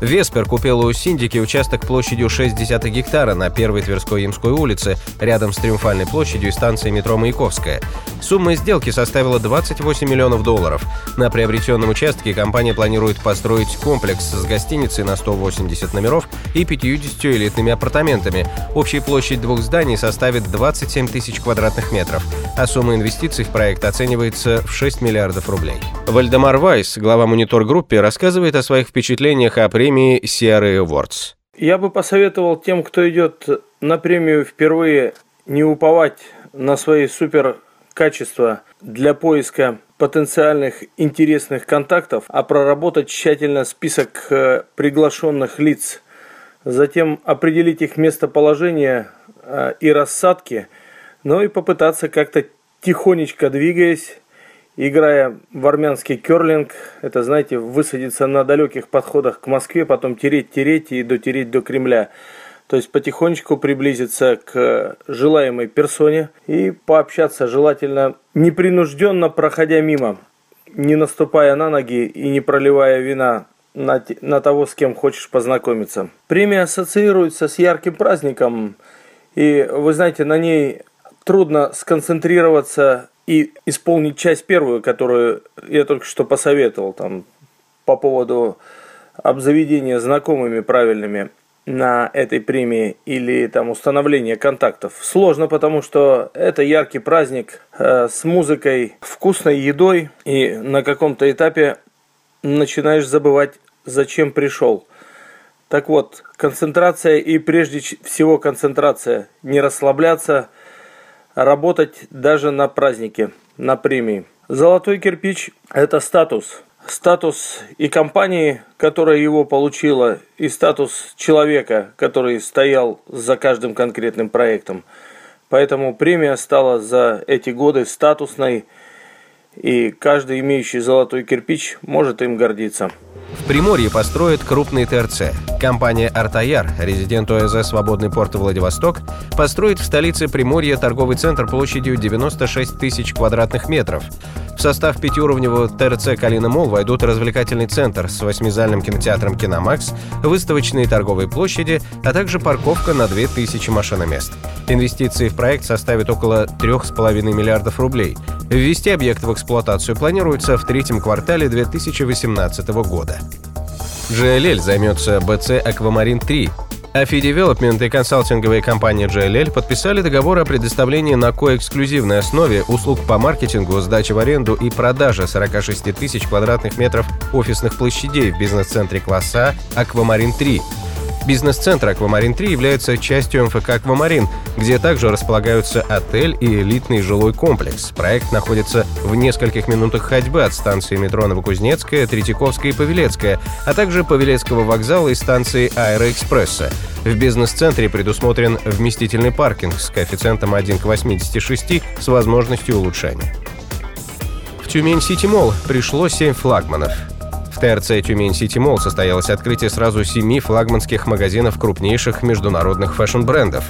Веспер купил у Синдики участок площадью 60 гектара на первой Тверской Ямской улице, рядом с Триумфальной площадью и станцией метро Маяковская. Сумма сделки составила 28 миллионов долларов. На приобретенном участке компания планирует построить комплекс с гостиницей на 180 номеров и 50 элитными апартаментами. Общая площадь двух зданий составит 27 тысяч квадратных метров, а сумма инвестиций в проект оценивается в 6 миллиардов рублей. Вальдемар Вайс, глава монитор-группы, рассказывает о своих впечатлениях о премии CRA Awards. Я бы посоветовал тем, кто идет на премию впервые, не уповать на свои супер качества для поиска потенциальных интересных контактов, а проработать тщательно список э, приглашенных лиц, затем определить их местоположение э, и рассадки, ну и попытаться как-то тихонечко двигаясь, играя в армянский керлинг, это, знаете, высадиться на далеких подходах к Москве, потом тереть-тереть и дотереть до Кремля – то есть потихонечку приблизиться к желаемой персоне и пообщаться желательно непринужденно, проходя мимо, не наступая на ноги и не проливая вина на, на того, с кем хочешь познакомиться. Премия ассоциируется с ярким праздником, и вы знаете, на ней трудно сконцентрироваться и исполнить часть первую, которую я только что посоветовал там по поводу обзаведения знакомыми правильными на этой премии или там установление контактов сложно, потому что это яркий праздник э, с музыкой, вкусной едой, и на каком-то этапе начинаешь забывать, зачем пришел. Так вот, концентрация и прежде всего концентрация, не расслабляться, работать даже на празднике, на премии. Золотой кирпич – это статус – статус и компании, которая его получила, и статус человека, который стоял за каждым конкретным проектом. Поэтому премия стала за эти годы статусной, и каждый имеющий золотой кирпич может им гордиться. Приморье построят крупный ТРЦ. Компания «Артаяр», резидент ОСЗ «Свободный порт Владивосток», построит в столице Приморья торговый центр площадью 96 тысяч квадратных метров. В состав пятиуровневого ТРЦ «Калина Мол» войдут развлекательный центр с восьмизальным кинотеатром «Киномакс», выставочные торговые площади, а также парковка на 2000 машиномест. Инвестиции в проект составят около 3,5 миллиардов рублей. Ввести объект в эксплуатацию планируется в третьем квартале 2018 года. GLL займется BC Аквамарин 3, AFI Development и консалтинговая компания JLL подписали договор о предоставлении на коэксклюзивной основе услуг по маркетингу, сдаче в аренду и продаже 46 тысяч квадратных метров офисных площадей в бизнес-центре класса «Аквамарин 3», Бизнес-центр «Аквамарин-3» является частью МФК «Аквамарин», где также располагаются отель и элитный жилой комплекс. Проект находится в нескольких минутах ходьбы от станции метро Новокузнецкая, Третьяковская и Павелецкая, а также Павелецкого вокзала и станции Аэроэкспресса. В бизнес-центре предусмотрен вместительный паркинг с коэффициентом 1 к 86 с возможностью улучшения. В Тюмень-Сити Молл пришло 7 флагманов. В ТРЦ «Тюмень Сити Молл» состоялось открытие сразу семи флагманских магазинов крупнейших международных фэшн-брендов.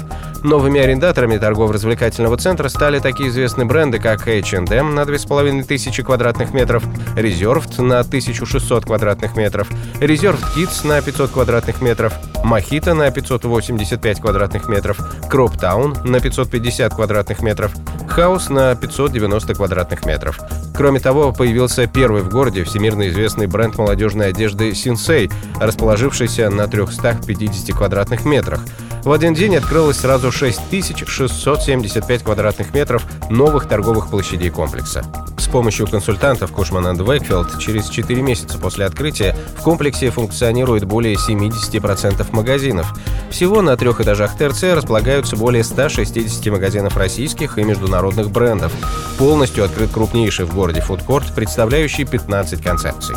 Новыми арендаторами торгово-развлекательного центра стали такие известные бренды, как H&M на 2500 квадратных метров, Reserved на 1600 квадратных метров, Reserved Kids на 500 квадратных метров, Mojito на 585 квадратных метров, Town на 550 квадратных метров, House на 590 квадратных метров. Кроме того, появился первый в городе всемирно известный бренд молодежной одежды Синсей, расположившийся на 350 квадратных метрах. В один день открылось сразу 6675 квадратных метров новых торговых площадей комплекса. С помощью консультантов Кушман энд Вейкфилд через 4 месяца после открытия в комплексе функционирует более 70% магазинов. Всего на трех этажах ТРЦ располагаются более 160 магазинов российских и международных брендов. Полностью открыт крупнейший в городе фудкорт, представляющий 15 концепций.